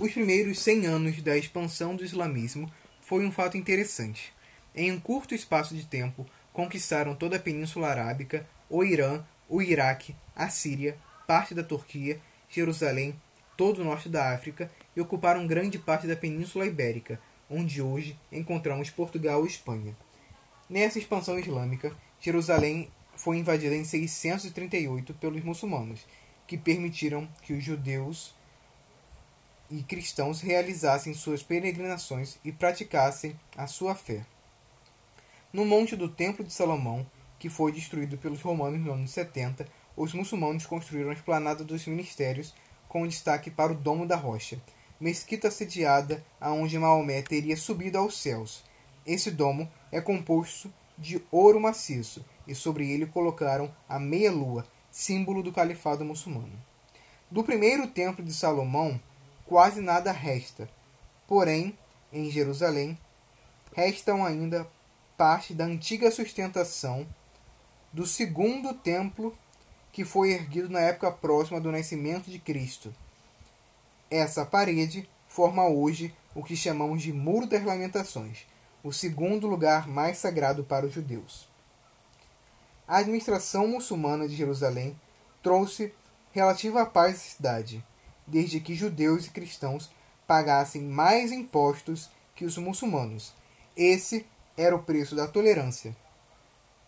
Os primeiros 100 anos da expansão do islamismo foi um fato interessante. Em um curto espaço de tempo, conquistaram toda a Península Arábica, o Irã, o Iraque, a Síria, parte da Turquia, Jerusalém, todo o norte da África e ocuparam grande parte da Península Ibérica, onde hoje encontramos Portugal e Espanha. Nessa expansão islâmica, Jerusalém foi invadida em 638 pelos muçulmanos, que permitiram que os judeus e cristãos realizassem suas peregrinações e praticassem a sua fé. No monte do Templo de Salomão, que foi destruído pelos romanos no ano 70, os muçulmanos construíram a esplanada dos ministérios com destaque para o Domo da Rocha, mesquita sediada aonde Maomé teria subido aos céus. Esse domo é composto de ouro maciço e sobre ele colocaram a meia-lua, símbolo do califado muçulmano. Do primeiro templo de Salomão, quase nada resta. Porém, em Jerusalém, restam ainda parte da antiga sustentação do segundo templo que foi erguido na época próxima do nascimento de Cristo. Essa parede forma hoje o que chamamos de Muro das Lamentações, o segundo lugar mais sagrado para os judeus. A administração muçulmana de Jerusalém trouxe relativa paz à cidade, desde que judeus e cristãos pagassem mais impostos que os muçulmanos. Esse era o preço da tolerância.